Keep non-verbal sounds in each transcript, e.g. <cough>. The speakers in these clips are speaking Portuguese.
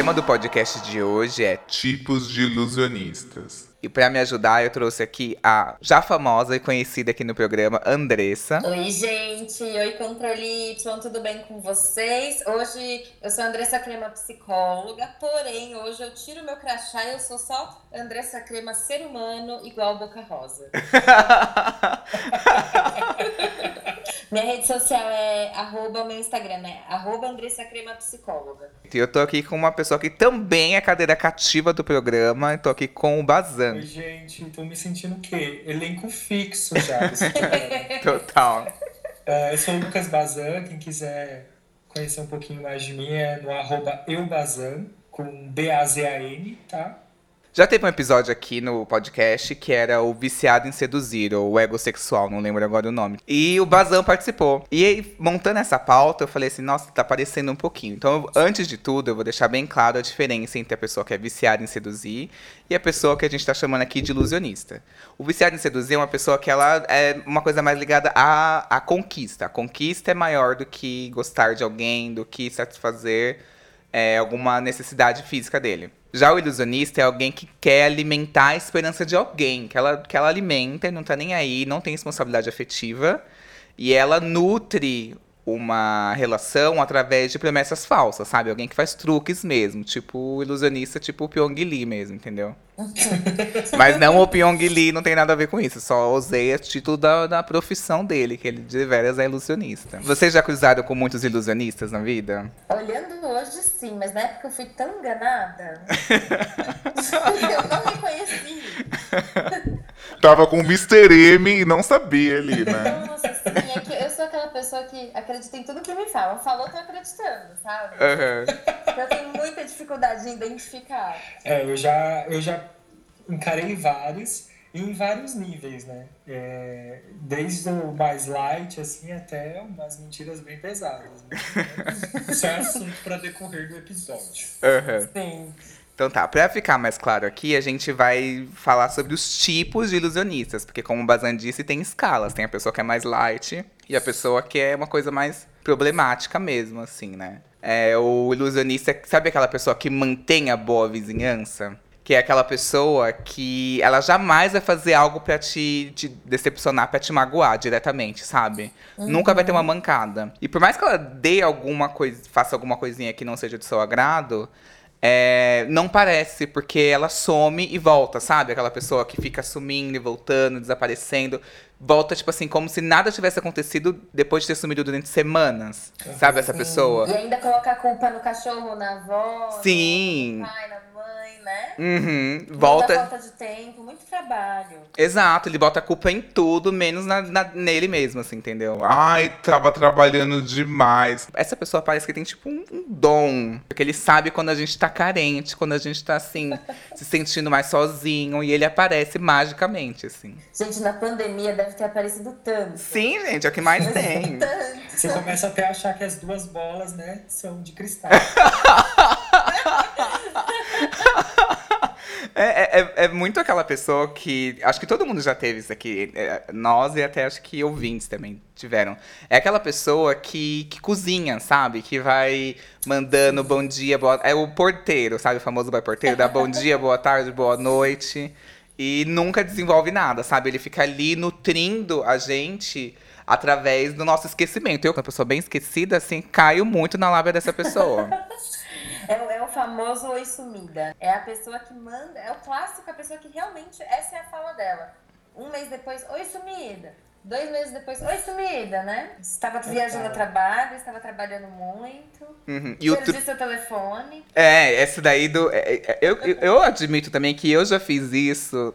tema do podcast de hoje é Tipos de ilusionistas. E para me ajudar, eu trouxe aqui a já famosa e conhecida aqui no programa, Andressa. Oi, gente. Oi, Controle Y, tudo bem com vocês? Hoje eu sou Andressa Crema, psicóloga, porém hoje eu tiro meu crachá e eu sou só Andressa Crema, ser humano, igual Boca Rosa. <laughs> Minha rede social é arroba, meu Instagram é arroba Andressa Crema Psicóloga. E eu tô aqui com uma pessoa que também é cadeira cativa do programa. Eu tô aqui com o Bazan. Oi, gente, tô me sentindo o quê? Elenco fixo já desse. <laughs> Total. Uh, eu sou o Lucas Bazan, quem quiser conhecer um pouquinho mais de mim é no arroba eubazan, com B-A-Z-A-N, tá? Já teve um episódio aqui no podcast que era o Viciado em Seduzir, ou o Egosexual, não lembro agora o nome. E o Bazão participou. E aí, montando essa pauta, eu falei assim, nossa, tá parecendo um pouquinho. Então, eu, antes de tudo, eu vou deixar bem claro a diferença entre a pessoa que é viciada em seduzir e a pessoa que a gente tá chamando aqui de ilusionista. O viciado em seduzir é uma pessoa que ela é uma coisa mais ligada à, à conquista. A conquista é maior do que gostar de alguém, do que satisfazer é, alguma necessidade física dele. Já o ilusionista é alguém que quer alimentar a esperança de alguém, que ela, que ela alimenta e não tá nem aí, não tem responsabilidade afetiva. E ela nutre uma relação através de promessas falsas, sabe? Alguém que faz truques mesmo, tipo ilusionista, tipo o Pyong Lee mesmo, entendeu? <laughs> Mas não o Pyong Lee, não tem nada a ver com isso, só usei o título da, da profissão dele, que ele de veras é ilusionista. Vocês já cruzaram com muitos ilusionistas na vida? Olhando hoje, sim, mas na época eu fui tão enganada. <laughs> eu não me conheci. Tava com o Mr. M e não sabia ali, né? Nossa, sim, é que eu sou aquela pessoa que acredita em tudo que me falam. Falou, tô acreditando, sabe? Uhum. Eu tenho muita dificuldade em identificar. É, eu já, eu já encarei vários em vários níveis, né? É, desde o mais light, assim, até umas mentiras bem pesadas. Né? <laughs> Isso é assunto para decorrer do episódio. Uhum. Sim. Então tá, pra ficar mais claro aqui, a gente vai falar sobre os tipos de ilusionistas. Porque como o Bazan disse, tem escalas. Tem a pessoa que é mais light e a pessoa que é uma coisa mais problemática mesmo, assim, né? É, o ilusionista, sabe aquela pessoa que mantém a boa vizinhança? Que é aquela pessoa que ela jamais vai fazer algo pra te, te decepcionar, pra te magoar diretamente, sabe? Nunca vai ter uma mancada. E por mais que ela dê alguma coisa, faça alguma coisinha que não seja de seu agrado, é, não parece, porque ela some e volta, sabe? Aquela pessoa que fica sumindo e voltando, desaparecendo. Volta, tipo assim, como se nada tivesse acontecido depois de ter sumido durante semanas. Sabe essa pessoa? E ainda colocar a culpa no cachorro, na avó, Sim. no pai, na mãe, né? Uhum. Muita Volta. falta de tempo, muito trabalho. Exato, ele bota a culpa em tudo, menos na, na- nele mesmo, assim, entendeu? Ai, tava trabalhando demais. Essa pessoa parece que tem, tipo, um, um dom. Porque ele sabe quando a gente tá carente, quando a gente tá, assim, <laughs> se sentindo mais sozinho. E ele aparece magicamente, assim. Gente, na pandemia deve ter aparecido tanto. Sim, gente, é o que mais tem. <laughs> Tanto. Você começa até a achar que as duas bolas, né, são de cristal. <laughs> É, é, é- é muito aquela pessoa que. Acho que todo mundo já teve isso aqui. é, nós e até acho que ouvintes também tiveram. É aquela pessoa que, que cozinha, sabe? Que vai mandando bom dia, boa. É o porteiro, sabe? O famoso boy porteiro. Dá bom dia, boa tarde, boa noite. E nunca desenvolve nada, sabe? Ele fica ali nutrindo a gente através do nosso esquecimento. Eu, uma pessoa bem esquecida, assim, caio muito na lábia dessa pessoa. <laughs> É, é o famoso oi sumida. É a pessoa que manda, é o clássico, a pessoa que realmente, essa é a fala dela. Um mês depois, oi sumida. Dois meses depois, oi sumida, né? Estava viajando a trabalho, estava trabalhando muito. Uhum. E o Perdi tru- seu telefone. É, esse daí do. é, é, eu, eu, eu admito também que eu já fiz isso.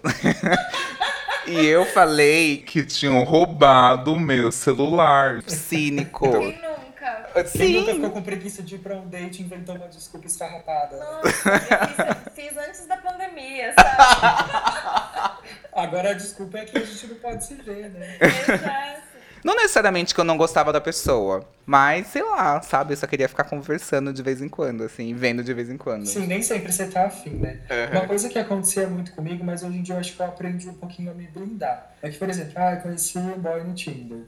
<laughs> e eu falei Que tinham roubado o meu celular. cínico. Quem nunca? Quem nunca Sim. ficou com preguiça de ir pra um date e inventou uma desculpa esfarrapada? Nossa, eu fiz, fiz antes da pandemia, sabe? <laughs> Agora a desculpa é que a gente não pode se ver, né? Exato. Não necessariamente que eu não gostava da pessoa, mas sei lá, sabe? Eu só queria ficar conversando de vez em quando, assim, vendo de vez em quando. Sim, nem sempre você tá afim, né? Uhum. Uma coisa que acontecia muito comigo, mas hoje em dia eu acho que eu aprendi um pouquinho a me blindar. É que, por exemplo, ah, eu conheci um boy no Tinder.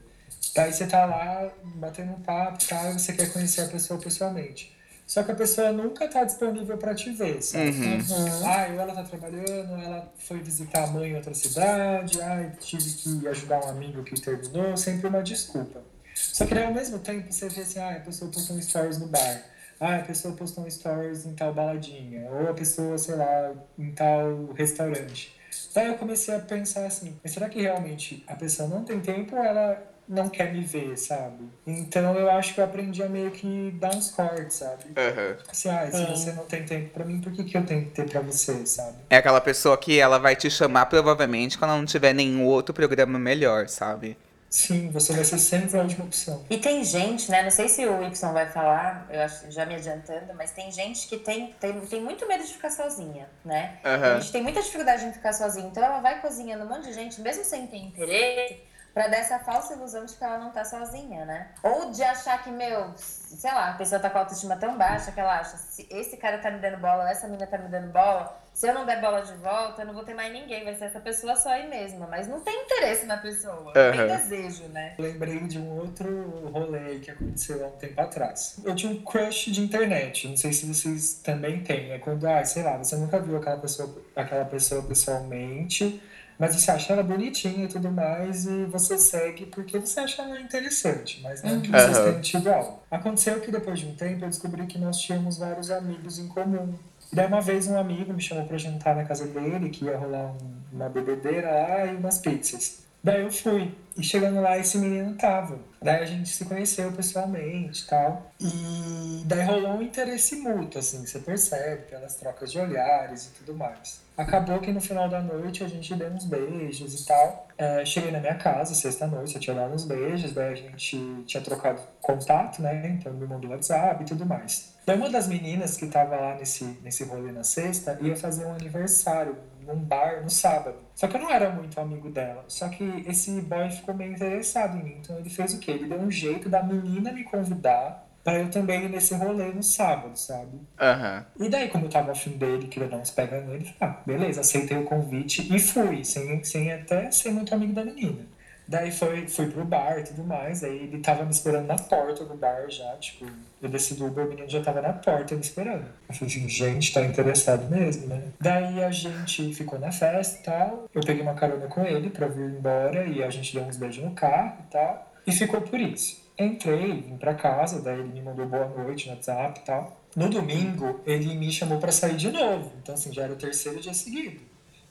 Daí você tá lá batendo um papo e e você quer conhecer a pessoa pessoalmente. Só que a pessoa nunca tá disponível para te ver, sabe? Uhum. Ah, ou ela tá trabalhando, ela foi visitar a mãe em outra cidade, ah, tive que ajudar um amigo que terminou, sempre uma desculpa. Só que daí, ao mesmo tempo você vê assim, ah, a pessoa postou um stories no bar, ah, a pessoa postou um stories em tal baladinha, ou a pessoa, sei lá, em tal restaurante. Daí eu comecei a pensar assim, mas será que realmente a pessoa não tem tempo ou ela não quer me ver, sabe? Então eu acho que eu aprendi a meio que dar uns cortes, sabe? Aham. Assim, ah, se você não tem tempo pra mim, por que, que eu tenho que ter pra você, sabe? É aquela pessoa que ela vai te chamar provavelmente quando não tiver nenhum outro programa melhor, sabe? Sim, você vai ser sempre a última opção. E tem gente, né? Não sei se o Y vai falar, eu acho, já me adiantando, mas tem gente que tem, tem, tem muito medo de ficar sozinha, né? Aham. A gente tem muita dificuldade em ficar sozinha. Então ela vai cozinhando um monte de gente, mesmo sem ter interesse, pra dar essa falsa ilusão de que ela não tá sozinha, né? Ou de achar que, meu, sei lá, a pessoa tá com a autoestima tão baixa que ela acha, se esse cara tá me dando bola, essa menina tá me dando bola, se eu não der bola de volta, eu não vou ter mais ninguém, vai ser essa pessoa só aí mesma. Mas não tem interesse na pessoa, não tem desejo, né? Lembrei de um outro rolê que aconteceu há um tempo atrás. Eu tinha um crush de internet, não sei se vocês também têm. É quando, ah, sei lá, você nunca viu aquela pessoa, aquela pessoa pessoalmente, mas você acha ela bonitinha e tudo mais, e você segue porque você acha ela interessante, mas não que vocês Aham. tenham tido. Aconteceu que depois de um tempo eu descobri que nós tínhamos vários amigos em comum. E daí uma vez um amigo me chamou pra jantar na casa dele, que ia rolar um- uma bebedeira lá e umas pizzas. Daí eu fui. E chegando lá, esse menino tava. Daí a gente se conheceu pessoalmente e tal. E daí rolou um interesse mútuo, assim, você percebe, pelas trocas de olhares e tudo mais. Acabou que no final da noite a gente deu uns beijos e tal. É, cheguei na minha casa, sexta-noite, eu tinha dado uns beijos, daí a gente tinha trocado contato, né? Então me mandou WhatsApp e tudo mais. Daí uma das meninas que tava lá nesse, nesse rolê na sexta ia fazer um aniversário num bar no sábado. Só que eu não era muito amigo dela. Só que esse boy ficou meio interessado em mim. Então ele fez o quê? Ele deu um jeito da menina me convidar pra eu também ir nesse rolê no sábado, sabe? Aham. E daí, como eu tava afim dele, queria dar uns pega nele, falei, ah, beleza, aceitei o convite e fui, sem, sem até ser muito amigo da menina. Daí foi, fui pro bar e tudo mais, aí ele tava me esperando na porta do bar já, tipo, eu desci do Uber, o menino já tava na porta me esperando. Eu falei assim, gente, tá interessado mesmo, né? Daí a gente ficou na festa e tal, eu peguei uma carona com ele pra vir embora e a gente deu uns beijos no carro e tal, e ficou por isso. Entrei, vim pra casa, daí ele me mandou boa noite no WhatsApp e tal. No domingo, ele me chamou pra sair de novo. Então, assim, já era o terceiro dia seguido.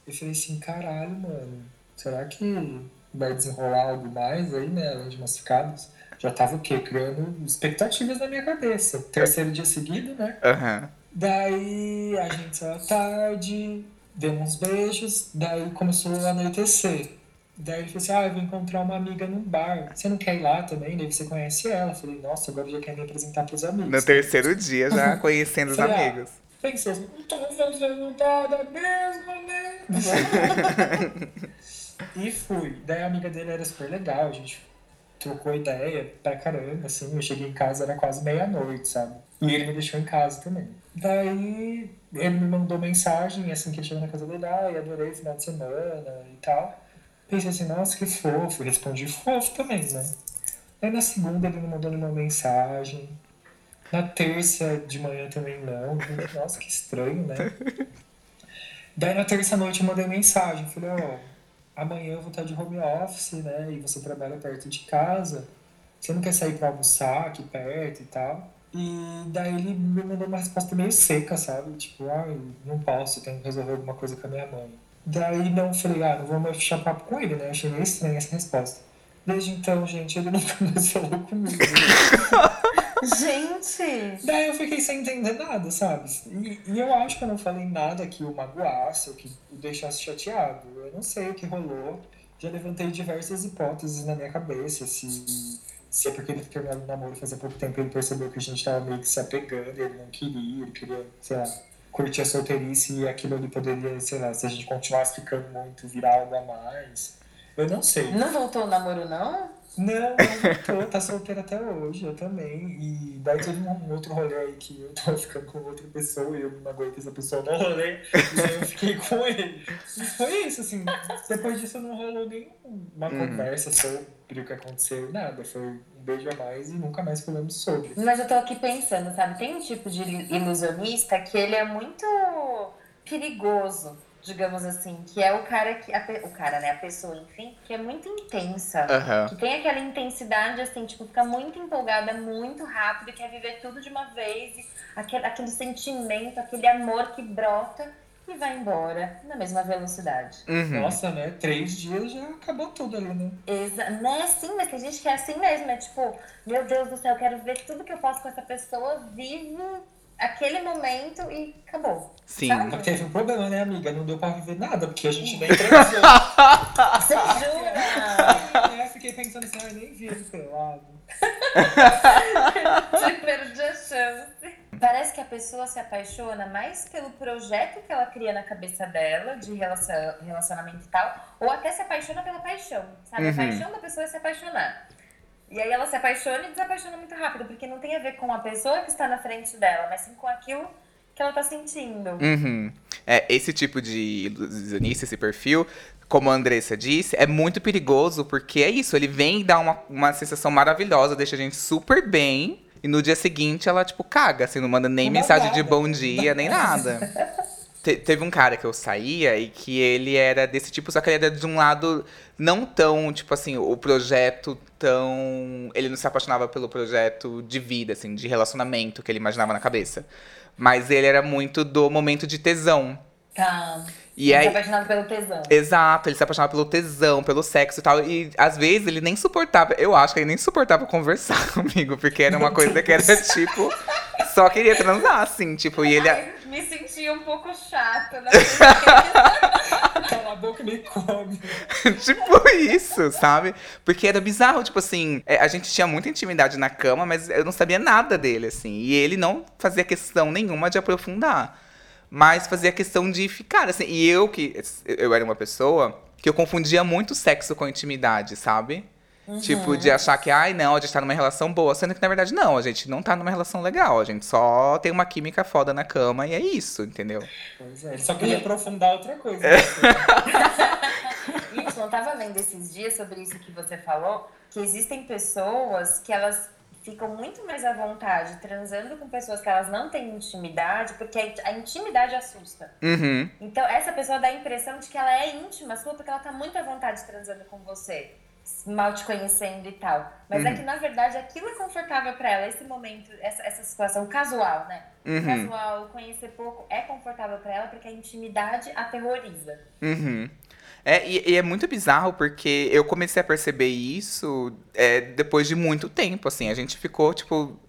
Eu falei assim, caralho, mano, será que vai desenrolar algo mais aí, né? Além de massificados? Já tava o quê? Criando expectativas na minha cabeça. Terceiro dia seguido, né? Aham. Daí a gente saiu à tarde, deu uns beijos, daí começou a anoitecer. Daí ele falou assim: Ah, eu vou encontrar uma amiga num bar. Você não quer ir lá também? Daí você conhece ela. Eu falei: Nossa, agora já quer me apresentar pros amigos. No terceiro dia já conhecendo os Falei, ah, amigos. Pensei assim: Não tô fazendo nada mesmo, né? <laughs> e fui. Daí a amiga dele era super legal, a gente trocou ideia pra caramba, assim. Eu cheguei em casa, era quase meia-noite, sabe? E ele me deixou em casa também. Daí ele me mandou mensagem assim que ele chegou na casa dele, ah, eu adorei o final de semana e tal. Pensei assim, nossa, que fofo. Respondi fofo também, né? Aí na segunda ele me mandou uma mensagem. Na terça de manhã também não. Nossa, que estranho, né? <laughs> Daí na terça noite eu mandei mensagem. Falei, ó, amanhã eu vou estar de home office, né? E você trabalha perto de casa. Você não quer sair pra almoçar aqui perto e tal? E daí ele me mandou uma resposta meio seca, sabe? Tipo, ah, não posso, tenho que resolver alguma coisa com a minha mãe. Daí não falei, ah, não vou mais fechar papo com ele, né? Achei meio estranha essa resposta. Desde então, gente, ele <laughs> nunca mais falou comigo. <laughs> Gente! Daí eu fiquei sem entender nada, sabe? E, e eu acho que eu não falei nada que o magoasse ou que o deixasse chateado. Eu não sei o que rolou. Já levantei diversas hipóteses na minha cabeça. Se, se é porque ele terminou o namoro fazia pouco tempo ele percebeu que a gente tava meio que se apegando, ele não queria, ele queria, sei lá, curtir a solteirice e aquilo ali poderia, sei lá, se a gente continuasse ficando muito, virar algo a mais. Eu não sei. Não voltou o namoro, não? Não, não tô, tá solteira até hoje, eu também. E daí teve um outro rolê aí que eu tava ficando com outra pessoa e eu não aguentei essa pessoa no rolê, e aí eu fiquei com ele. E foi isso, assim. Depois disso não rolou nenhuma Uhum. conversa sobre o que aconteceu, nada. Foi um beijo a mais e nunca mais falamos sobre. Mas eu tô aqui pensando, sabe? Tem um tipo de ilusionista que ele é muito perigoso, digamos assim, que é o cara que. a o cara, né? A pessoa, enfim, que é muito intensa. Aham. Que tem aquela intensidade, assim, tipo, fica muito empolgada, muito rápido, quer viver tudo de uma vez, e aquele, aquele sentimento, aquele amor que brota e vai embora na mesma velocidade. Uhum. Nossa, né? Três dias já acabou tudo ali, né? Exa né? Sim, mas tem gente que é assim mesmo, é tipo, meu Deus do céu, eu quero ver tudo que eu posso com essa pessoa, vive aquele momento e acabou. Sim. Sabe? Teve um problema, né, amiga? Não deu pra viver nada, porque a gente nem transou. <laughs> Você jura? É, fiquei pensando assim, ah, nem vi ele pelado. Você perdi a chance. Parece que a pessoa se apaixona mais pelo projeto que ela cria na cabeça dela, de relacion- relacionamento e tal, ou até se apaixona pela paixão, sabe? Uhum. A paixão da pessoa é se apaixonar. E aí ela se apaixona e desapaixona muito rápido, porque não tem a ver com a pessoa que está na frente dela, mas sim com aquilo que ela tá sentindo. Uhum. É, esse tipo de ilusionista, esse perfil, como a Andressa disse, é muito perigoso porque é isso, ele vem e dá uma, uma sensação maravilhosa, deixa a gente super bem. E no dia seguinte ela, tipo, caga, assim, não manda nem Não mensagem de nada. bom dia, nem nada. <laughs> Te- teve um cara que eu saía e que ele era desse tipo, só que ele era de um lado não tão, tipo assim, o projeto tão. Ele não se apaixonava pelo projeto de vida, assim, de relacionamento que ele imaginava na cabeça. Mas ele era muito do momento de tesão. Tá. E Tá aí. apaixonado pelo tesão. Exato, ele se apaixonava pelo tesão, pelo sexo e tal. E às vezes ele nem suportava, eu acho que ele nem suportava conversar <laughs> comigo, porque era uma coisa que era tipo. Só queria transar, assim, tipo, e ele. Ai, me um pouco chata, né? <laughs> Cala a boca e me come. <laughs> tipo isso, sabe? Porque era bizarro, tipo assim, é, a gente tinha muita intimidade na cama, mas eu não sabia nada dele, assim. E ele não fazia questão nenhuma de aprofundar. Mas fazia questão de ficar, assim. E eu que. Eu era uma pessoa que eu confundia muito sexo com intimidade, sabe? Tipo, de achar que, ai, não, a gente tá numa relação boa. Sendo que, na verdade, não, a gente não tá numa relação legal. A gente só tem uma química foda na cama e é isso, entendeu? Pois é, ele só queria aprofundar outra coisa. <laughs> Isso, eu tava lendo esses dias sobre isso que você falou, que existem pessoas que elas ficam muito mais à vontade transando com pessoas que elas não têm intimidade, porque a intimidade assusta. Uhum. Então, essa pessoa dá a impressão de que ela é íntima sua, porque ela tá muito à vontade transando com você, mal te conhecendo e tal. Mas é Uhum. que, na verdade, aquilo é confortável pra ela, esse momento, essa, essa situação casual, né? Uhum. Casual, conhecer pouco, é confortável pra ela, porque a intimidade aterroriza. Uhum. É, e, e é muito bizarro porque eu comecei a perceber isso é, depois de muito tempo, assim. A gente ficou, tipo.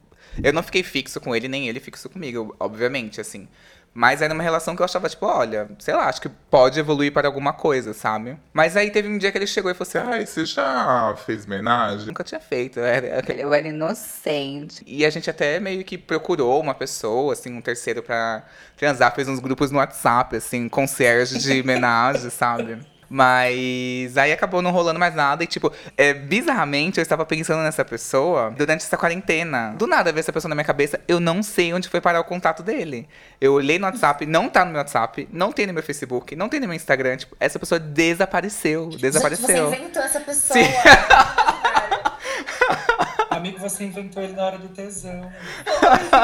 Eu não fiquei fixo com ele, nem ele fixo comigo, obviamente, assim. Mas era uma relação que eu achava, tipo, olha, sei lá, acho que pode evoluir para alguma coisa, sabe? Mas aí teve um dia que ele chegou e falou assim: Ai, você já fez homenagem? nunca tinha feito, eu era, eu era inocente. E a gente até meio que procurou uma pessoa, assim, um terceiro pra transar, fez uns grupos no WhatsApp, assim, concierge de <laughs> homenagem, sabe? Mas aí acabou não rolando mais nada. E, tipo, é, bizarramente, eu estava pensando nessa pessoa durante essa quarentena. Do nada veio essa pessoa na minha cabeça, eu não sei onde foi parar o contato dele. Eu olhei no WhatsApp, não tá no meu WhatsApp, não tem no meu Facebook, não tem no meu Instagram. Tipo, essa pessoa desapareceu. Desapareceu. você inventou essa pessoa. <laughs> Sim. Amigo, você inventou ele na hora do tesão.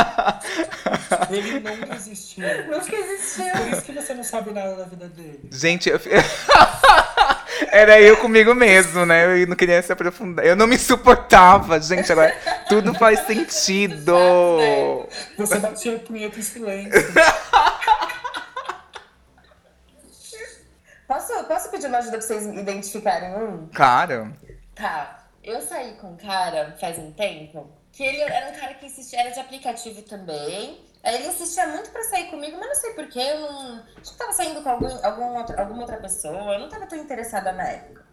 <laughs> ele nunca existiu. Nunca existiu. Por isso que você não sabe nada da vida dele. Gente, eu... <laughs> era eu comigo mesmo, né? Eu não queria se aprofundar. Eu não me suportava, gente. Agora tudo faz sentido. Você batia a punheta em silêncio. <laughs> Posso, posso pedir uma ajuda pra vocês identificarem um? Claro. Tá. Eu saí com um cara faz um tempo que ele era um cara que insistia, era de aplicativo também. Aí ele insistia muito pra sair comigo, mas não sei porquê, eu não. Acho que tava saindo com algum, algum outro- alguma outra pessoa, eu não tava tão interessada na época.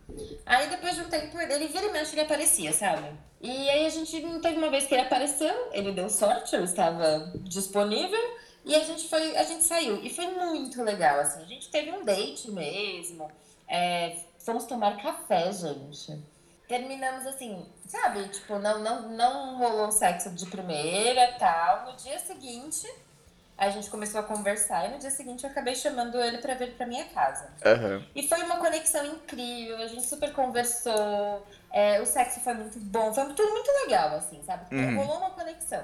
Aí depois de um tempo, ele vira e mexe, ele aparecia, sabe? E aí a gente teve uma vez que ele apareceu, ele deu sorte, eu estava disponível. E a gente foi, a gente saiu. E foi muito legal, assim. A gente teve um date mesmo. é, Fomos tomar café, gente. Terminamos assim, sabe? Tipo, não, não, não rolou sexo de primeira tal. No dia seguinte, a gente começou a conversar. E no dia seguinte, eu acabei chamando ele pra vir pra minha casa. Aham. E foi uma conexão incrível, a gente super conversou, é, o sexo foi muito bom, foi tudo muito legal, assim, sabe? Uhum. Rolou uma conexão.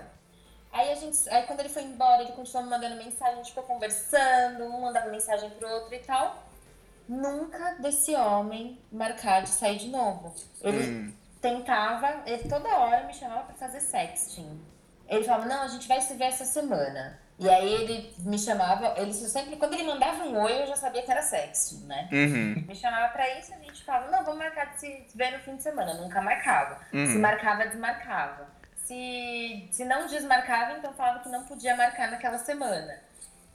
Aí a gente, aí quando ele foi embora, ele continuou me mandando mensagem, a gente ficou conversando, um mandava mensagem pro outro e tal. Nunca desse homem marcar de sair de novo. Ele Hum. tentava, ele toda hora me chamava pra fazer sexting. Ele falava, não, a gente vai se ver essa semana. E aí ele me chamava, ele sempre, quando ele mandava um oi, eu já sabia que era sexting, né? Uhum. Me chamava pra isso, a gente falava, não, vamos marcar de se ver no fim de semana. Nunca marcava. Uhum. Se marcava, desmarcava. Se, se não desmarcava, então falava que não podia marcar naquela semana.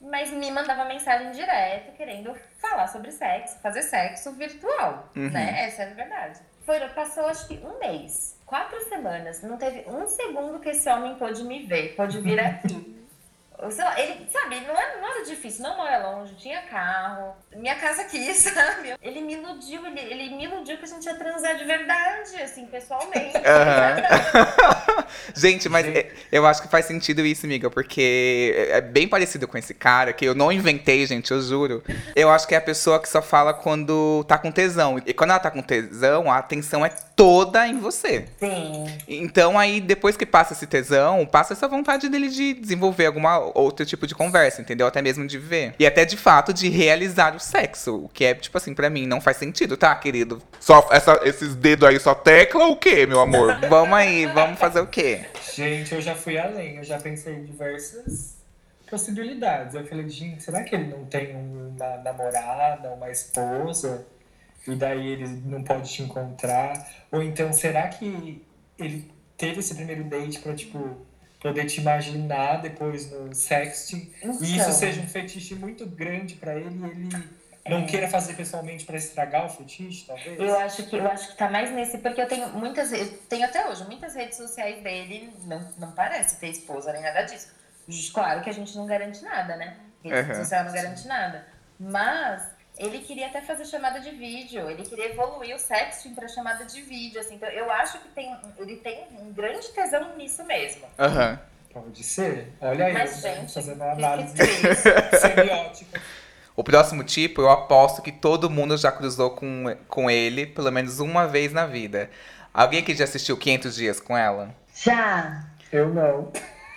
Mas me mandava mensagem direta, querendo falar sobre sexo, fazer sexo virtual, Uhum. né? Essa é a verdade. Foi, passou acho que um mês, quatro semanas, não teve um segundo que esse homem pôde me ver, pôde vir aqui. <laughs> Sei lá, ele, sabe, não era, não era difícil, não mora longe, tinha carro, minha casa aqui, <laughs> sabe? Ele me iludiu, ele, ele me iludiu que a gente ia transar de verdade, assim, pessoalmente. <laughs> Aham. <laughs> Gente, mas é- eu acho que faz sentido isso, amiga, porque é bem parecido com esse cara, que eu não inventei, gente, eu juro. Eu acho que é a pessoa que só fala quando tá com tesão. E quando ela tá com tesão, a atenção é toda em você. Sim. Então aí, depois que passa esse tesão, passa essa vontade dele de desenvolver alguma outro tipo de conversa, entendeu? Até mesmo de ver. E até de fato de realizar o sexo. O que é, tipo assim, pra mim não faz sentido, tá, querido? Só essa- esses dedos aí só tecla ou o quê, meu amor? <laughs> Vamos aí, vamos fazer o quê? Gente, eu já fui além, eu já pensei em diversas possibilidades. Eu falei, gente, será que ele não tem uma namorada, uma esposa? E daí ele não pode te encontrar? Ou então, será que ele teve esse primeiro date pra, tipo, poder te imaginar depois no sexting? E Então. isso seja um fetiche muito grande pra ele e ele não queira fazer pessoalmente pra estragar o fetiche, talvez? Eu acho que eu acho que tá mais nesse, porque eu tenho muitas, eu tenho até hoje muitas redes sociais dele, não, não parece ter esposa nem nada disso. Claro que a gente não garante nada, né? Rede Uhum. social não garante nada. Mas ele queria até fazer chamada de vídeo, ele queria evoluir o sexting pra chamada de vídeo, assim. Então eu acho que tem, ele tem um grande tesão nisso mesmo. Aham. Pode ser. Olha aí, Mas, gente, fazendo que, que análise semiótica. <laughs> O próximo tipo, eu aposto que todo mundo já cruzou com, com ele pelo menos uma vez na vida. Alguém aqui já assistiu 500 Dias com ela? Já. Eu não.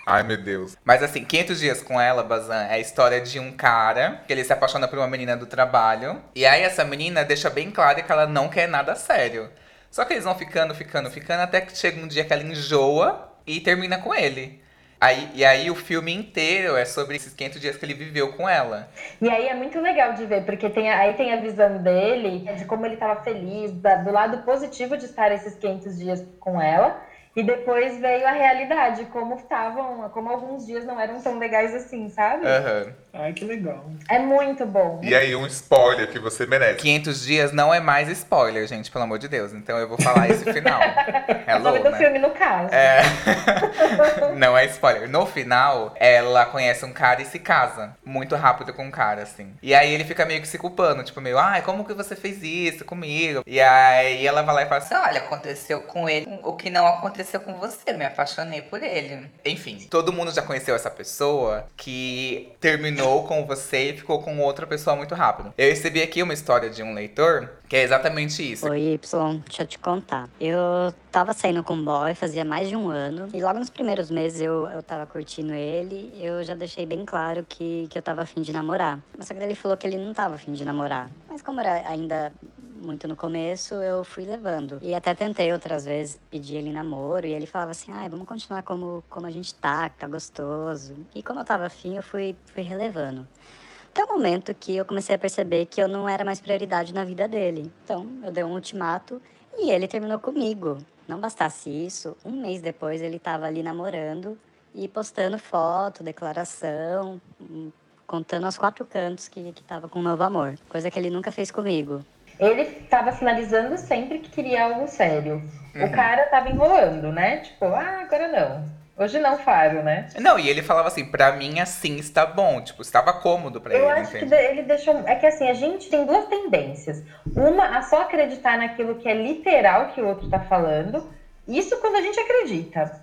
Ai, meu Deus. Mas assim, 500 Dias com ela, Bazan, é a história de um cara que ele se apaixona por uma menina do trabalho. E aí essa menina deixa bem claro que ela não quer nada sério. Só que eles vão ficando, ficando, ficando, até que chega um dia que ela enjoa e termina com ele. Aí, e aí o filme inteiro é sobre esses 500 dias que ele viveu com ela. E aí é muito legal de ver, porque tem, aí tem a visão dele, de como ele estava feliz, da- do lado positivo de estar esses 500 dias com ela. E depois veio a realidade, como estavam, como alguns dias não eram tão legais assim, sabe? Aham. Ai, que legal. É muito bom. E aí, um spoiler que você merece. 500 dias não é mais spoiler, gente, pelo amor de Deus. Então eu vou falar esse final. <laughs> o nome do né? filme, no caso. É. <laughs> Não é spoiler. No final, ela conhece um cara e se casa. Muito rápido com um cara, assim. E aí ele fica meio que se culpando, tipo, meio, ai, como que você fez isso comigo? E aí ela vai lá e fala assim, Olha, aconteceu com ele o que não aconteceu com você. Me apaixonei por ele. Enfim, todo mundo já conheceu essa pessoa que terminou com você e ficou com outra pessoa muito rápido. Eu recebi aqui uma história de um leitor que é exatamente isso. Oi, Y, deixa eu te contar. Eu tava saindo com um boy fazia mais de um ano. E logo nos primeiros meses eu, eu tava curtindo ele. Eu já deixei bem claro que, que eu tava afim de namorar. Mas só que ele falou que ele não tava afim de namorar. Mas como era ainda muito no começo, eu fui levando. E até tentei outras vezes pedir ele namoro. E ele falava assim, ai, vamos continuar como, como a gente tá, que tá gostoso. E como eu tava afim, eu fui, fui relevando. Até o momento que eu comecei a perceber que eu não era mais prioridade na vida dele. Então, eu dei um ultimato e ele terminou comigo. Não bastasse isso, um mês depois ele estava ali namorando e postando foto, declaração, contando aos quatro cantos que estava com um novo amor. Coisa que ele nunca fez comigo. Ele estava sinalizando sempre que queria algo sério. O cara tava enrolando, né? Tipo, ah, agora não. Hoje não faro, né? Não, e ele falava assim, pra mim assim está bom. Tipo, estava cômodo pra Eu ele, acho que entende? de- ele deixou. É que assim, a gente tem duas tendências. Uma, a só acreditar naquilo que é literal que o outro tá falando. Isso quando a gente acredita.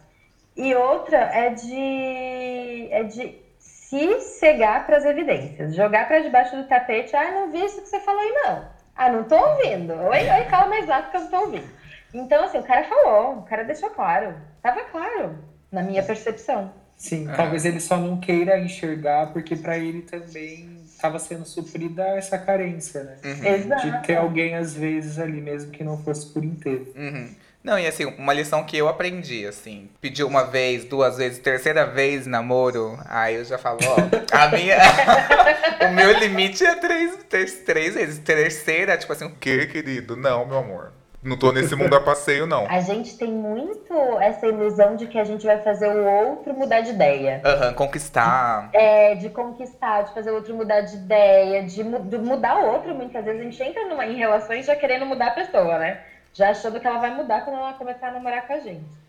E outra é de. é de se cegar pras evidências. Jogar pra debaixo do tapete. Ah, não vi isso que você falou aí, não. Ah, não tô ouvindo. Oi, oi, calma mais lá porque eu não tô ouvindo. Então, assim, o cara falou, o cara deixou claro. Tava claro, na minha percepção. Sim, Ah. talvez ele só não queira enxergar, porque pra ele também estava sendo suprida essa carência, né? Uhum. Exato. De ter alguém, às vezes, ali mesmo que não fosse por inteiro. Uhum. Não, e assim, uma lição que eu aprendi, assim, pediu uma vez, duas vezes, terceira vez namoro, aí eu já falo, ó, <laughs> a minha. <laughs> o meu limite é três, três, três vezes. Terceira, tipo assim, O que, querido? Não, meu amor. Não tô nesse mundo a passeio, não. A gente tem muito essa ilusão de que a gente vai fazer o outro mudar de ideia. aham, conquistar. É, de conquistar, de fazer o outro mudar de ideia, de, mu- de mudar o outro. Muitas vezes a gente entra numa, em relações já querendo mudar a pessoa, né? Já achando que ela vai mudar quando ela começar a namorar com a gente.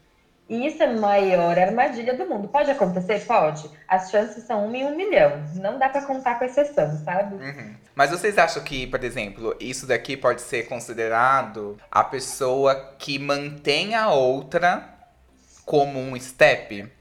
E isso é a maior armadilha do mundo. Pode acontecer? Pode. As chances são uma em um milhão. Não dá pra contar com exceção, sabe? Uhum. Mas vocês acham que, por exemplo, isso daqui pode ser considerado a pessoa que mantém a outra como um step?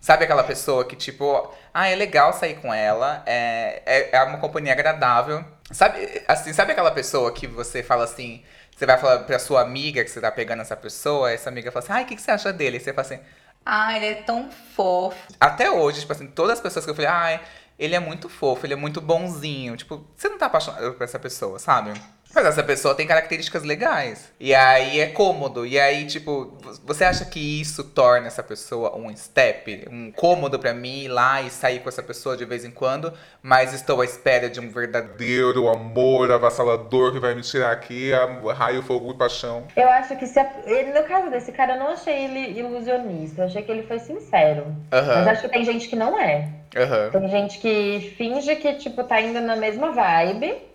Sabe aquela pessoa que, tipo, ah, é legal sair com ela, é, é, é uma companhia agradável. Sabe, assim, sabe aquela pessoa que você fala assim, você vai falar pra sua amiga que você tá pegando essa pessoa, essa amiga fala assim, ai, o que, que você acha dele? E você fala assim, Ah, ele é tão fofo. até hoje, tipo assim, todas as pessoas que eu falei, ai, ele é muito fofo, ele é muito bonzinho. Tipo, você não tá apaixonado por essa pessoa, sabe? Mas essa pessoa tem características legais. E aí é cômodo. E aí, tipo, vo- você acha que isso torna essa pessoa um step? Um cômodo pra mim ir lá e sair com essa pessoa de vez em quando, mas estou à espera de um verdadeiro. Amor avassalador que vai me tirar aqui, a raio, fogo e paixão. Eu acho que se a- ele, no caso desse cara, eu não achei ele ilusionista. Eu achei que ele foi sincero. Mas Aham, acho que tem gente que não é. aham. Tem gente que finge que, tipo, tá indo na mesma vibe.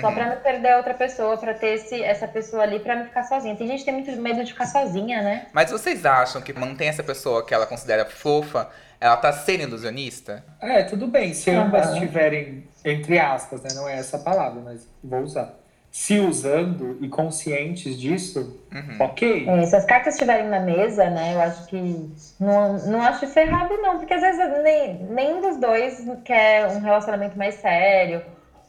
Só pra não perder a outra pessoa, pra ter esse, essa pessoa ali pra não ficar sozinha. Tem gente que tem muito medo de ficar sozinha, né? Mas vocês acham que mantém essa pessoa que ela considera fofa, ela tá sendo ilusionista? É, tudo bem, se ambas Aham. estiverem, entre aspas, né? Não é essa palavra, mas vou usar. Se usando e conscientes disso, Uhum. ok. É, se as cartas estiverem na mesa, né, eu acho que. Não, não acho isso errado, não. Porque às vezes nem, nenhum dos dois quer um relacionamento mais sério.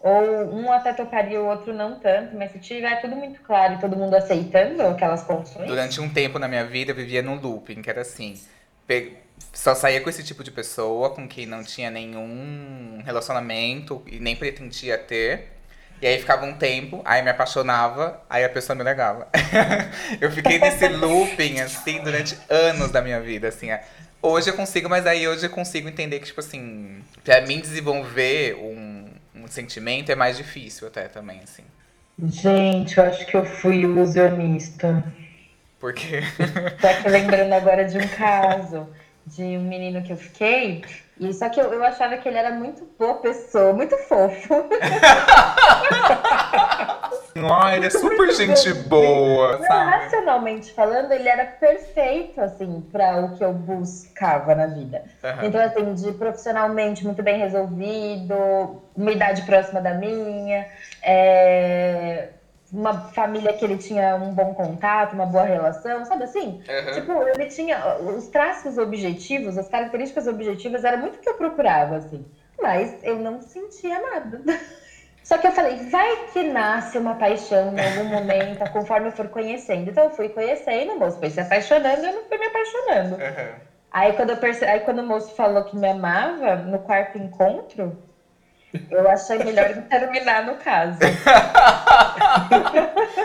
Ou um até toparia, o outro não tanto. Mas se tiver tudo muito claro e todo mundo aceitando aquelas condições. Durante um tempo na minha vida, eu vivia num looping, que era assim. Só saía com esse tipo de pessoa, com quem não tinha nenhum relacionamento e nem pretendia ter. E aí ficava um tempo, aí me apaixonava, aí a pessoa me largava. <laughs> eu fiquei nesse looping, assim, durante anos da minha vida, assim. é. Hoje eu consigo, mas aí hoje eu consigo entender que, tipo assim, pra mim desenvolver um sentimento é mais difícil até também, assim. Gente, eu acho que eu fui ilusionista. Porque. <laughs> Tô aqui lembrando agora de um caso de um menino que eu fiquei. E só que eu, eu achava que ele era muito boa pessoa, muito fofo. <laughs> Ah, ele é super gente boa, Não, sabe? racionalmente falando, ele era perfeito, assim, para o que eu buscava na vida. Aham. Então, assim, de profissionalmente muito bem resolvido, uma idade próxima da minha, é, uma família que ele tinha um bom contato, uma boa relação, sabe assim? Aham. Tipo, ele tinha os traços objetivos, as características objetivas, era muito o que eu procurava, assim. Mas eu não sentia nada. <laughs> Só que eu falei, vai que nasce uma paixão em algum momento, <laughs> conforme eu for conhecendo. Então eu fui conhecendo, o moço foi se apaixonando, eu não fui me apaixonando. Aham. Aí quando, eu perce... Aí quando o moço falou que me amava, no quarto encontro, eu achei melhor não terminar no caso. <laughs>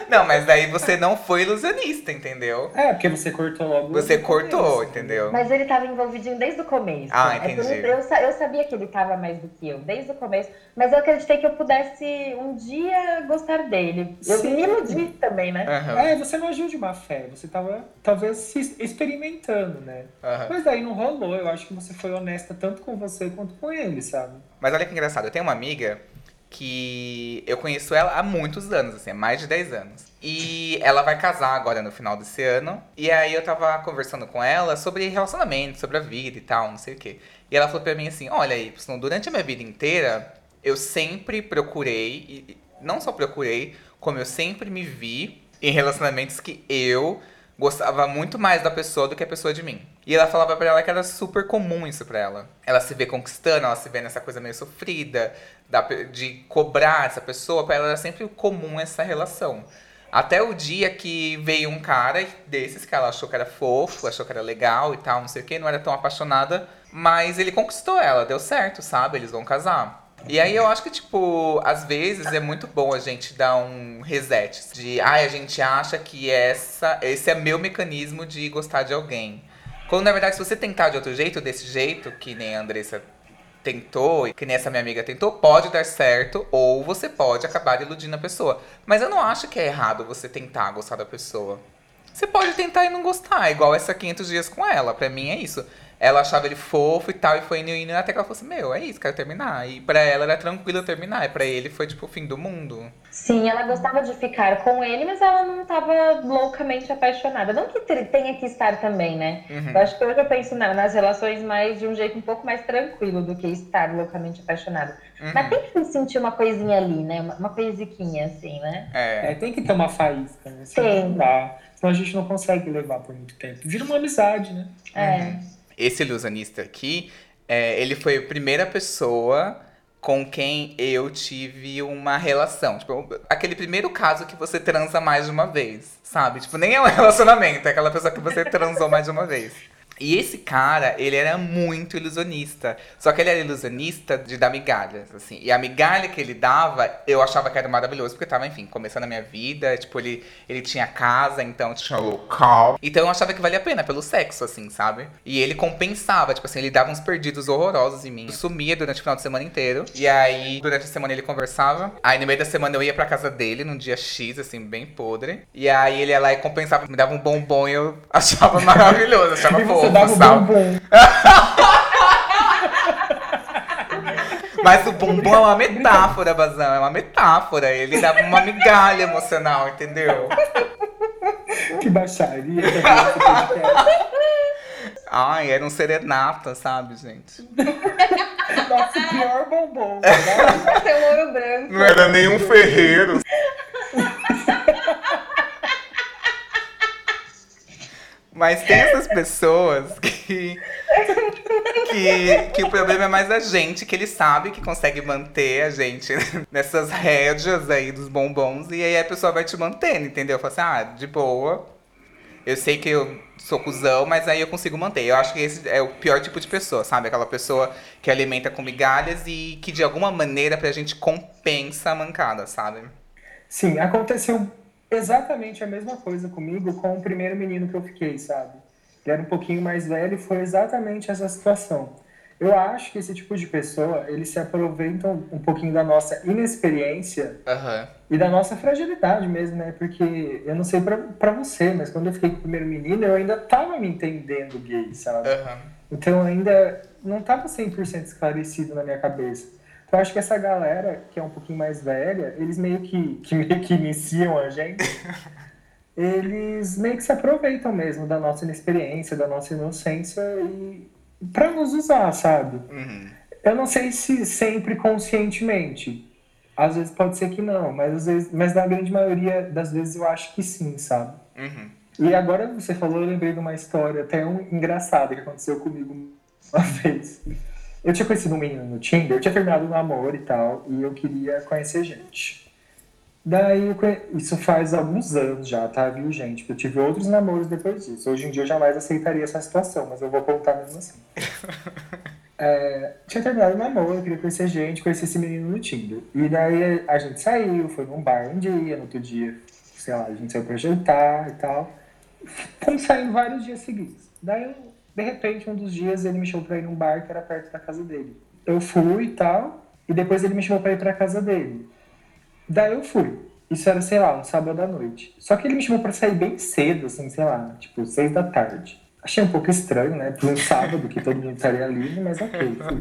Não, mas daí você não foi ilusionista, entendeu? É, porque você cortou logo. Você cortou, começo. entendeu? Mas ele tava envolvidinho desde o começo. Ah, É entendi. isso- eu, eu sabia que ele tava mais do que eu, desde o começo. Mas eu acreditei que eu pudesse um dia gostar dele. Eu Sim. me iludi também, né? Aham, É, você não agiu de má fé, você tava talvez se experimentando, né? aham. Mas daí não rolou, eu acho que você foi honesta tanto com você quanto com ele, sabe? Mas olha que engraçado, eu tenho uma amiga que eu conheço ela há muitos anos, assim, mais de 10 anos. E ela vai casar agora no final desse ano. E aí eu tava conversando com ela sobre relacionamento, sobre a vida e tal, não sei o quê. E ela falou pra mim assim: olha, Y, durante a minha vida inteira, eu sempre procurei, e não só procurei, como eu sempre me vi em relacionamentos que eu gostava muito mais da pessoa do que a pessoa de mim. E ela falava pra ela que era super comum isso pra ela. Ela se vê conquistando, ela se vê nessa coisa meio sofrida, da de cobrar essa pessoa, pra ela era sempre comum essa relação. Até o dia que veio um cara desses que ela achou que era fofo, achou que era legal e tal, não sei o que, não era tão apaixonada, mas ele conquistou ela, deu certo, sabe? Eles vão casar. E aí eu acho que, tipo, às vezes é muito bom a gente dar um reset. De, ai, a gente acha que essa, esse é meu mecanismo de gostar de alguém. Quando, na verdade, se você tentar de outro jeito, desse jeito, que nem a Andressa tentou, que nem essa minha amiga tentou, pode dar certo, ou você pode acabar iludindo a pessoa. Mas eu não acho que é errado você tentar gostar da pessoa. Você pode tentar e não gostar, igual essa 500 dias com ela. Pra mim é isso. Ela achava ele fofo e tal, e foi indo, indo até que ela falou assim: Meu, é isso, quero terminar. E pra ela era tranquilo terminar, e pra ele foi tipo o fim do mundo. Sim, ela gostava de ficar com ele, mas ela não estava loucamente apaixonada. Não que tenha que estar também, né? Uhum. Eu acho que hoje eu penso na- nas relações mais de um jeito um pouco mais tranquilo do que estar loucamente apaixonada. Uhum. Mas tem que sentir uma coisinha ali, né? Uma, uma coisiquinha assim, né? É. É, tem que ter uma faísca, né? Senão não dá. Senão a gente não consegue levar por muito tempo. Vira uma amizade, né? É. Esse ilusionista aqui, é, ele foi a primeira pessoa com quem eu tive uma relação. Tipo, aquele primeiro caso que você transa mais de uma vez, sabe? Tipo, nem é um <laughs> relacionamento, é aquela pessoa que você transou mais de uma vez. E esse cara, ele era muito ilusionista. Só que ele era ilusionista de dar migalhas, assim. E a migalha que ele dava, eu achava que era maravilhoso, porque eu tava, enfim, começando a minha vida. Tipo, ele, ele tinha casa, então tinha local. Então eu achava que valia a pena pelo sexo, assim, sabe? E ele compensava, tipo assim, ele dava uns perdidos horrorosos em mim. Sumia durante o final de semana inteiro. E aí, durante a semana ele conversava. Aí no meio da semana eu ia pra casa dele, num dia X, assim, bem podre. E aí ele ia lá e compensava, me dava um bombom e eu <laughs> achava maravilhoso, achava E você dava o. <laughs> Mas o bumbum é uma metáfora, Bazão, é uma metáfora. Ele dava uma migalha emocional, entendeu? Que baixaria. é. Ai, era um serenata, sabe, gente? Nossa, o pior bombom. <laughs> né? Ouro branco. Não era nenhum ferreiro. <laughs> Mas tem essas pessoas que, que. que o problema é mais a gente, que ele sabe que consegue manter a gente <laughs> nessas rédeas aí dos bombons, e aí a pessoa vai te mantendo, entendeu? Fala assim, ah, de boa. Eu sei que eu sou cuzão, mas aí eu consigo manter. Eu acho que esse é o pior tipo de pessoa, sabe? Aquela pessoa que alimenta com migalhas e que de alguma maneira pra gente compensa a mancada, sabe? Sim, aconteceu exatamente a mesma coisa comigo com o primeiro menino que eu fiquei, sabe? Ele era um pouquinho mais velho e foi exatamente essa situação. Eu acho que esse tipo de pessoa, eles se aproveitam um pouquinho da nossa inexperiência Aham. e da nossa fragilidade mesmo, né? Porque eu não sei pra você, mas quando eu fiquei com o primeiro menino, eu ainda tava me entendendo gay, sabe? Aham. Então ainda não estava 100% esclarecido na minha cabeça. Então acho que essa galera que é um pouquinho mais velha, eles meio que, que meio que iniciam a gente, <laughs> eles meio que se aproveitam mesmo da nossa inexperiência, da nossa inocência e para nos usar, sabe? Uhum. Eu não sei se sempre conscientemente. Às vezes pode ser que não, mas às vezes, mas na grande maioria das vezes eu acho que sim, sabe? Uhum. E agora você falou, eu lembrei de uma história até um engraçada que aconteceu comigo uma <laughs> vez. Eu tinha conhecido um menino no Tinder, eu tinha terminado o namoro e tal, e eu queria conhecer gente. Daí, conhe- isso faz alguns anos já, tá, viu, gente? Eu tive outros namoros depois disso. Hoje em dia eu jamais aceitaria essa situação, mas eu vou contar mesmo assim. <laughs> É, tinha terminado o namoro, eu queria conhecer gente, conhecer esse menino no Tinder. E daí a gente saiu, foi num bar um dia, no outro dia, sei lá, a gente saiu pra jantar e tal. Fomos saindo vários dias seguidos. Daí, de repente, um dos dias ele me chamou pra ir num bar que era perto da casa dele. Eu fui e tal, e depois ele me chamou pra ir pra casa dele. Daí eu fui. Isso era, sei lá, um sábado à noite. Só que ele me chamou pra sair bem cedo, assim, sei lá, tipo, seis da tarde. Achei um pouco estranho, né? Por um sábado que todo mundo estaria livre, mas ok, fui.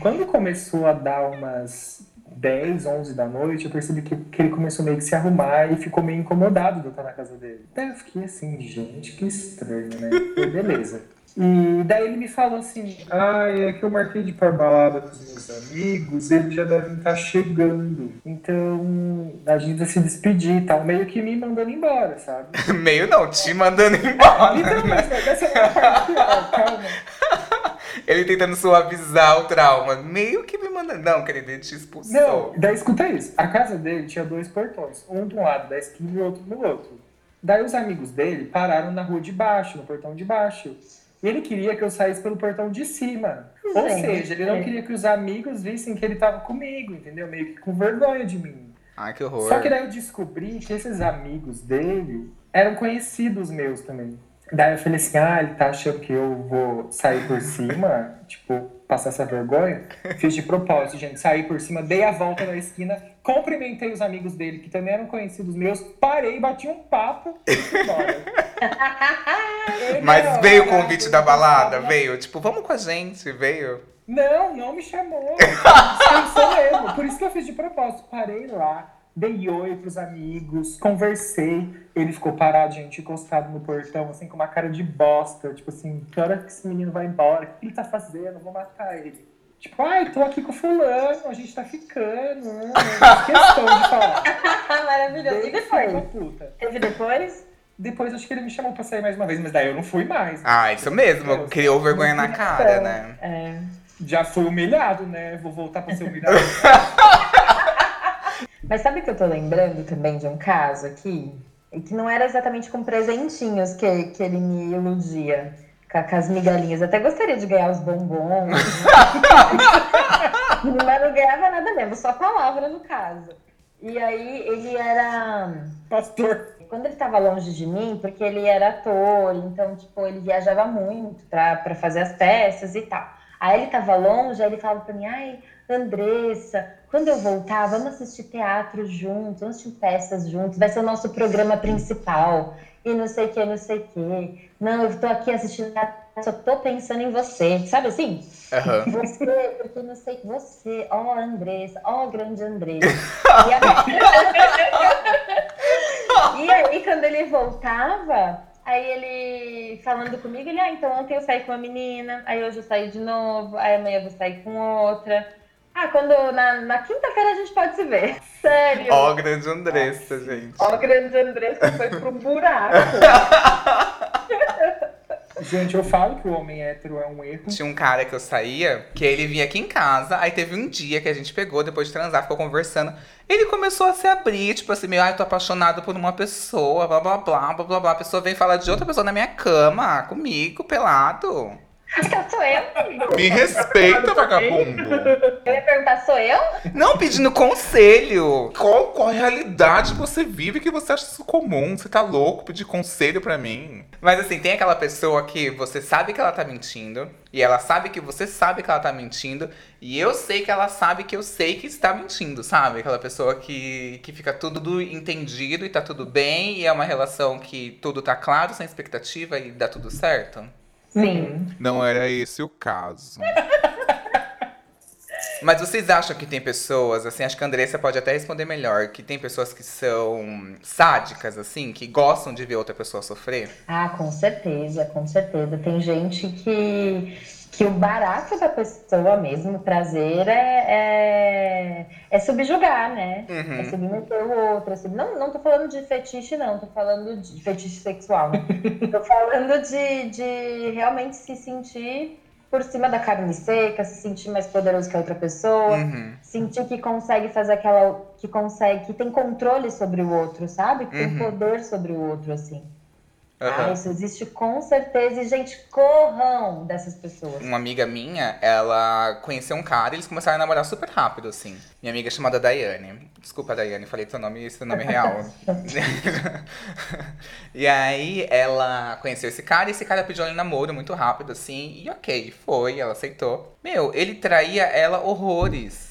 Quando começou a dar umas 10, 11 da noite, eu percebi que, que ele começou meio que se arrumar e ficou meio incomodado de eu estar na casa dele. Daí eu fiquei assim, gente, que estranho, né? E beleza. E daí ele me falou assim, ah, é que eu marquei de ir pra balada com os meus amigos, eles já devem estar chegando. Então, a gente vai se despedir e tal, meio que me mandando embora, sabe? <laughs> Meio não, te mandando embora. Então, mas essa é a parte pior, calma. Ele tentando suavizar o trauma. Meio que me mandando. Não, querido, ele te expulsou. Não, daí escuta isso. A casa dele tinha dois portões, um de um lado da esquina e o outro do outro. Daí os amigos dele pararam na rua de baixo, no portão de baixo. E ele queria que eu saísse pelo portão de cima. Ou Gente, seja, ele não é. queria que os amigos vissem que ele tava comigo, entendeu? Meio que com vergonha de mim. Ai, que horror. Só que daí eu descobri que esses amigos dele eram conhecidos meus também. Daí eu falei assim, ah, ele tá achando que eu vou sair por cima, tipo, passar essa vergonha. Fiz de propósito, gente, saí por cima, dei a volta na esquina, cumprimentei os amigos dele, que também eram conhecidos meus, parei, bati um papo e fui embora. <laughs> Mas era veio o hora, convite da balada? tava- Veio? Tipo, vamos com a gente? Veio? Não, não me chamou. <laughs> Dispensou mesmo. Por isso que eu fiz de propósito. Parei lá, dei oi pros amigos, conversei. Ele ficou parado, gente, encostado no portão, assim, com uma cara de bosta. Tipo assim, que hora que esse menino vai embora? O que ele tá fazendo? Eu vou matar ele. Tipo, ai, tô aqui com o fulano, a gente tá ficando. né? Questão de falar. <laughs> Maravilhoso. E depois? puta. Teve depois? Depois acho que ele me chamou pra sair mais uma vez, mas daí eu não fui mais. Ah, isso mesmo. Criou vergonha na cara, né? É. Já fui humilhado, né? Vou voltar pra ser humilhado. <laughs> Mas sabe que eu tô lembrando também de um caso aqui? E que não era exatamente com presentinhos que, que ele me iludia. Com, com as migalhinhas. Até gostaria de ganhar os bombons. <laughs> mas não ganhava nada mesmo, só palavra no caso. E aí ele era. Pastor. Quando ele tava longe de mim, porque ele era ator, então, tipo, ele viajava muito pra fazer as peças e tal. Aí ele tava longe, aí ele falava pra mim, ai, Andressa, quando eu voltar, vamos assistir teatro juntos, vamos assistir peças juntos, vai ser o nosso programa principal. E não sei o que, não sei o que. Não, eu tô aqui assistindo, só tô pensando em você. Sabe assim? Aham. Você, porque não sei você, ó Andressa, ó grande Andressa. E aí, <laughs> e aí, quando ele voltava, aí ele falando comigo, ele, ah, então ontem eu saí com uma menina, aí hoje eu saí de novo, aí amanhã eu vou sair com outra. Ah, quando na, na quinta-feira a gente pode se ver. Sério. Ó, grande Andressa, gente. Ó, grande Andressa foi pro <laughs> buraco. Gente, eu falo que o homem hétero é um erro. Tinha um cara que eu saía, que ele vinha aqui em casa, aí teve um dia que a gente pegou, depois de transar, ficou conversando. Ele começou a se abrir, tipo assim, meio, ai, tô apaixonado por uma pessoa, blá blá blá, blá blá blá. A pessoa vem falar de outra pessoa na minha cama, comigo, pelado. <laughs> sou eu? Me respeita, vagabundo. Eu ia perguntar, sou eu? Não pedindo conselho. Qual, qual realidade você vive que você acha isso comum? Você tá louco pedir conselho pra mim? Mas assim, tem aquela pessoa que você sabe que ela tá mentindo, e ela sabe que você sabe que ela tá mentindo, e eu sei que ela sabe que eu sei que está mentindo, sabe? Aquela pessoa que, que fica tudo entendido e tá tudo bem, e é uma relação que tudo tá claro, sem expectativa e dá tudo certo. Sim. Não era esse o caso. <laughs> Mas vocês acham que tem pessoas, assim, acho que a Andressa pode até responder melhor, que tem pessoas que são sádicas, assim, que gostam de ver outra pessoa sofrer? Ah, com certeza, com certeza. Tem gente que, que o barato da pessoa mesmo, o prazer, é, é, é subjugar, né? Uhum. É submeter o outro. Assim. Não, não tô falando de fetiche, não. Tô falando de fetiche sexual, né? <laughs> tô falando de, de realmente se sentir por cima da carne seca, se sentir mais poderoso que a outra pessoa Uhum. sentir que consegue fazer aquela que consegue que tem controle sobre o outro sabe que tem Uhum. poder sobre o outro assim ah, Aham. isso existe com certeza e gente corram dessas pessoas Uma amiga minha, ela conheceu um cara e eles começaram a namorar super rápido, assim. Minha amiga é chamada Daiane. Desculpa, Daiane, falei seu nome, seu nome real. <laughs> e aí ela conheceu esse cara e esse cara pediu ela em namoro muito rápido, assim. E ok, foi, ela aceitou. Meu, ele traía ela horrores.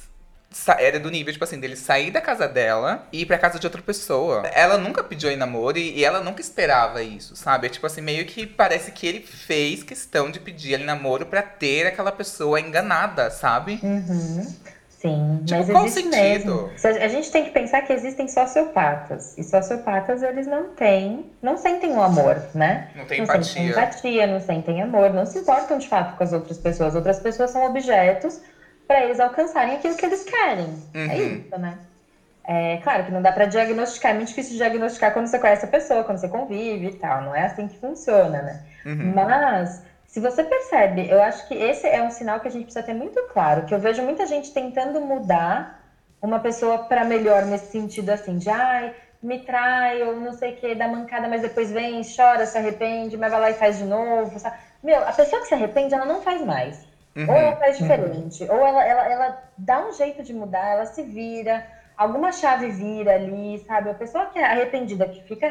Era do nível, tipo assim, dele sair da casa dela e ir pra casa de outra pessoa. Ela nunca pediu em namoro e, ela nunca esperava isso, sabe? É tipo assim, meio que parece que ele fez questão de pedir ele namoro pra ter aquela pessoa enganada, sabe? Uhum. Sim, Tipo, mas qual existe sentido? mesmo. A gente tem que pensar que existem sociopatas. E sociopatas, eles não têm, não sentem o amor, né? Não tem não sentem empatia. empatia, não sentem amor, não se importam de fato com as outras pessoas. Outras pessoas são objetos para eles alcançarem aquilo que eles querem. É Uhum. isso, né? É claro que não dá para diagnosticar, é muito difícil diagnosticar quando você conhece a pessoa, quando você convive e tal. Não é assim que funciona, né? Uhum. Mas, se você percebe, eu acho que esse é um sinal que a gente precisa ter muito claro, que eu vejo muita gente tentando mudar uma pessoa para melhor nesse sentido assim, de ai, me trai, ou não sei o que, dá mancada, mas depois vem, chora, se arrepende, mas vai lá e faz de novo. Sabe? Meu, a pessoa que se arrepende, ela não faz mais. Ou ela Uhum. faz diferente, ou ela, ela, ela dá um jeito de mudar, ela se vira, alguma chave vira ali, sabe? A pessoa que é arrependida, que fica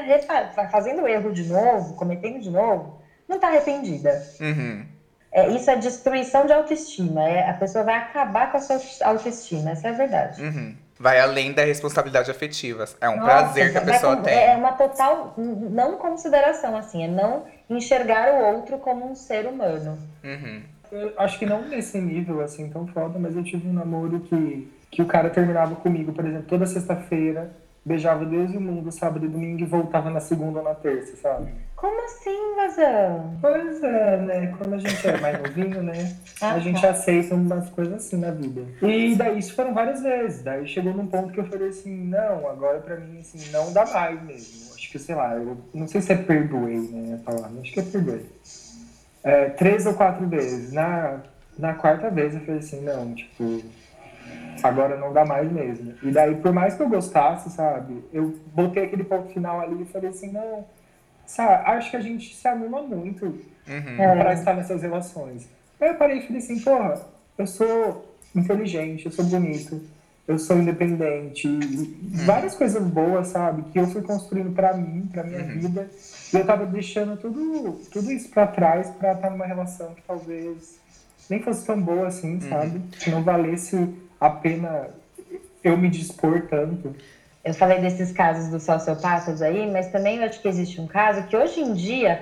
fazendo erro de novo, cometendo de novo, não tá arrependida. Uhum. É, isso é destruição de autoestima. É, a pessoa vai acabar com a sua autoestima, essa é a verdade. Uhum. Vai além da responsabilidade afetiva. É um Nossa, prazer que a pessoa com- tem. É uma total não consideração, assim, é não enxergar o outro como um ser humano. Uhum. Eu acho que não nesse nível, assim, tão foda, mas eu tive um namoro que, que o cara terminava comigo, por exemplo, toda sexta-feira, beijava Deus e o mundo, sábado e domingo, e voltava na segunda ou na terça, sabe? Como assim, Vazão? Pois é, né? Quando a gente é mais novinho, né? Ah, A gente tá. aceita umas coisas assim na vida. E daí isso foram várias vezes. Daí chegou num ponto que eu falei assim, não, agora pra mim, assim, não dá mais mesmo. Acho que, sei lá, eu não sei se é perdoei, né, a palavra. Acho que é perdoei. É, três ou quatro vezes. Na, na quarta vez eu falei assim, não, tipo, agora não dá mais mesmo. E daí, por mais que eu gostasse, sabe, eu botei aquele ponto final ali e falei assim, não, sabe, acho que a gente se anima muito Uhum. para estar nessas relações. Aí eu parei e falei assim, porra, eu sou inteligente, eu sou bonito, eu sou independente, e várias coisas boas, sabe, que eu fui construindo pra mim, pra minha vida, e eu tava deixando tudo, tudo isso pra trás pra estar numa relação que talvez nem fosse tão boa assim, sabe, que não valesse a pena eu me dispor tanto. Eu falei desses casos dos sociopatas aí, mas também eu acho que existe um caso que hoje em dia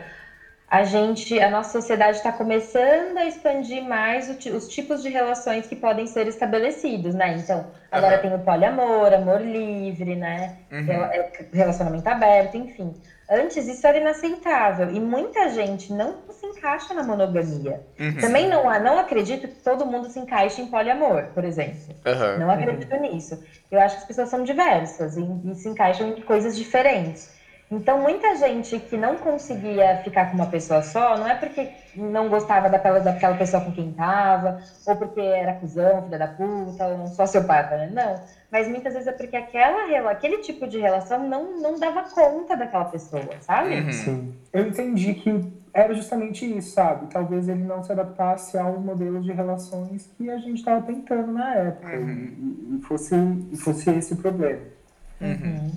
a gente, a nossa sociedade está começando a expandir mais o os tipos de relações que podem ser estabelecidos, né? Então, agora Aham. tem o poliamor, amor livre, né? Uhum. É, Relacionamento aberto, enfim. Antes isso era inaceitável e muita gente não se encaixa na monogamia. Uhum. Também não, há- não acredito que todo mundo se encaixe em poliamor, por exemplo. Aham. Não acredito nisso. Eu acho que as pessoas são diversas e, e se encaixam em coisas diferentes. Então, muita gente que não conseguia ficar com uma pessoa só, não é porque não gostava daquela, daquela pessoa com quem tava, ou porque era cuzão, filha da puta, ou um sociopata, né? Não. Mas muitas vezes é porque aquela, aquele tipo de relação não, não dava conta daquela pessoa, sabe? Uhum. Sim. Eu entendi que era justamente isso, sabe? Talvez ele não se adaptasse aos modelos de relações que a gente estava tentando na época. Uhum. E, e fosse, e fosse esse o problema. Uhum.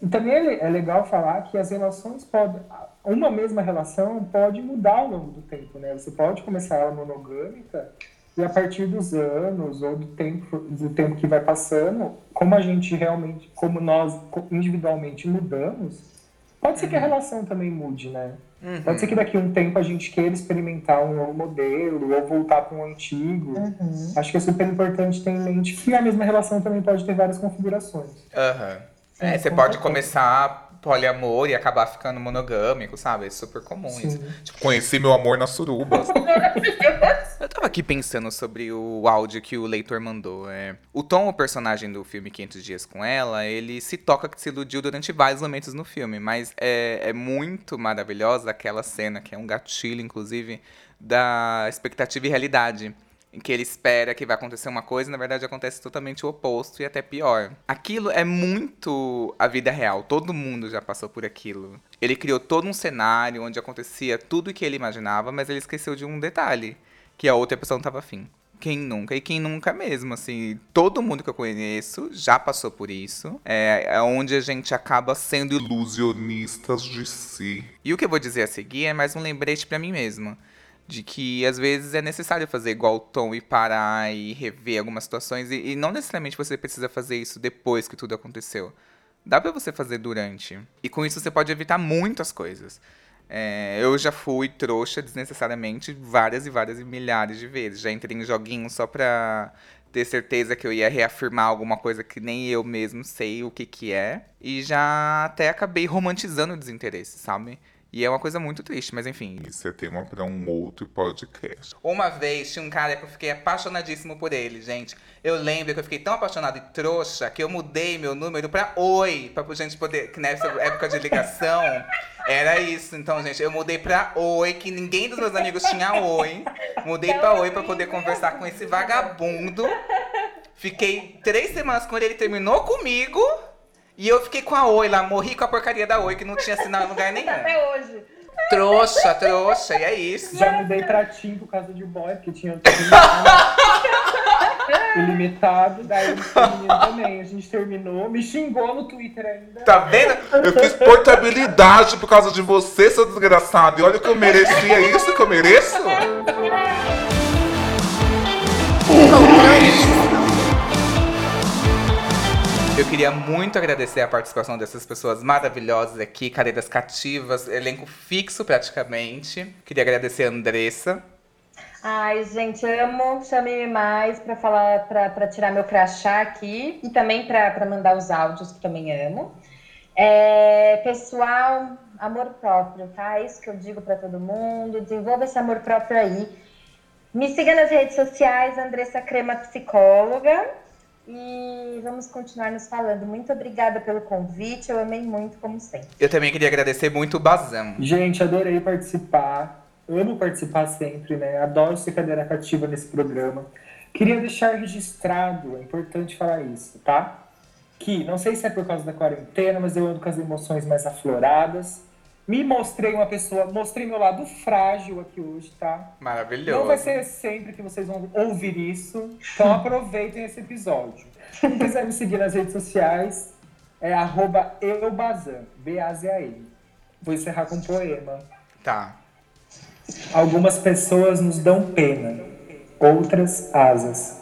E também é, é legal falar que as relações podem. Uma mesma relação pode mudar ao longo do tempo, né? Você pode começar ela monogâmica e a partir dos anos ou do tempo, do tempo que vai passando, como a gente realmente, como nós individualmente mudamos, pode ser que a relação também mude, né? Uhum. Pode ser que daqui a um tempo a gente queira experimentar um novo modelo ou voltar para um antigo. Uhum. Acho que é super importante ter em mente que a mesma relação também pode ter várias configurações. Aham. É, Sim, você pode começar poliamor e acabar ficando monogâmico, sabe? É super comum isso. Sim. Tipo, conheci meu amor na suruba. <laughs> Eu tava aqui pensando sobre o áudio que o leitor mandou. É, o Tom, o personagem do filme 500 Dias com Ela, ele se toca que se iludiu durante vários momentos no filme, mas é, é muito maravilhosa aquela cena, que é um gatilho, inclusive, da expectativa e realidade. Em que ele espera que vai acontecer uma coisa e na verdade acontece totalmente o oposto e até pior. Aquilo é muito a vida real, todo mundo já passou por aquilo. Ele criou todo um cenário onde acontecia tudo o que ele imaginava, mas ele esqueceu de um detalhe que a outra pessoa não tava afim. Quem nunca? E quem nunca mesmo, assim. Todo mundo que eu conheço já passou por isso. É, é onde a gente acaba sendo ilu- Ilusionistas de si. E o que eu vou dizer a seguir é mais um lembrete pra mim mesmo. De que às vezes é necessário fazer igual o Tom e parar e rever algumas situações. E, e não necessariamente você precisa fazer isso depois que tudo aconteceu. Dá pra você fazer durante. E com isso você pode evitar muitas coisas. É, eu já fui trouxa desnecessariamente várias e várias e milhares de vezes. Já entrei em joguinhos só pra ter certeza que eu ia reafirmar alguma coisa que nem eu mesmo sei o que que é. E já até acabei romantizando o desinteresse, sabe? E é uma coisa muito triste, mas enfim. Isso é tema pra um outro podcast. Uma vez tinha um cara que eu fiquei apaixonadíssimo por ele, gente. Eu lembro que eu fiquei tão apaixonado e trouxa que eu mudei meu número pra Oi, pra gente poder. Que nessa época de ligação era isso. Então, gente, eu mudei pra Oi, que ninguém dos meus amigos tinha Oi. Mudei pra Oi pra poder conversar com esse vagabundo. Fiquei três semanas com ele, ele terminou comigo. E eu fiquei com a Oi lá, morri com a porcaria da Oi, que não tinha sinal em lugar <laughs> nenhum. Até hoje. Trouxa, trouxa, e é isso. Já mudei pra Tim por causa de boy, porque tinha <laughs> ilimitado. Daí o menino também. A gente terminou, me xingou no Twitter ainda. Tá vendo? Eu fiz portabilidade por causa de você, seu desgraçado. E olha o que eu merecia, é isso que eu mereço? <laughs> Eu queria muito agradecer a participação dessas pessoas maravilhosas aqui, cadeiras cativas, elenco fixo praticamente. Queria agradecer a Andressa. Ai, gente, amo. Chame-me mais pra falar, pra tirar meu crachá aqui e também pra mandar os áudios, que também amo. É, pessoal, amor próprio, tá? É isso que eu digo pra todo mundo. Desenvolva esse amor próprio aí. Me siga nas redes sociais, Andressa Crema Psicóloga. E vamos continuar nos falando. Muito obrigada pelo convite. Eu amei muito, como sempre. Eu também queria agradecer muito o Bazam. Gente, adorei participar. Amo participar sempre, né? Adoro ser cadeira cativa nesse programa. Queria deixar registrado, é importante falar isso, tá? Que não sei se é por causa da quarentena, mas eu ando com as emoções mais afloradas. Me mostrei uma pessoa, mostrei meu lado frágil aqui hoje, tá? Maravilhoso. Não vai ser sempre que vocês vão ouvir isso, então <laughs> aproveitem esse episódio. Quem quiser me seguir nas redes sociais, é arroba eubazan, B-A-Z-A-N. Vou encerrar com um poema. Tá. Algumas pessoas nos dão pena, outras asas.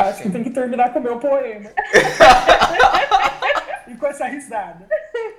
Acho que tem que terminar com o meu poema. <laughs> com essa risada. <laughs>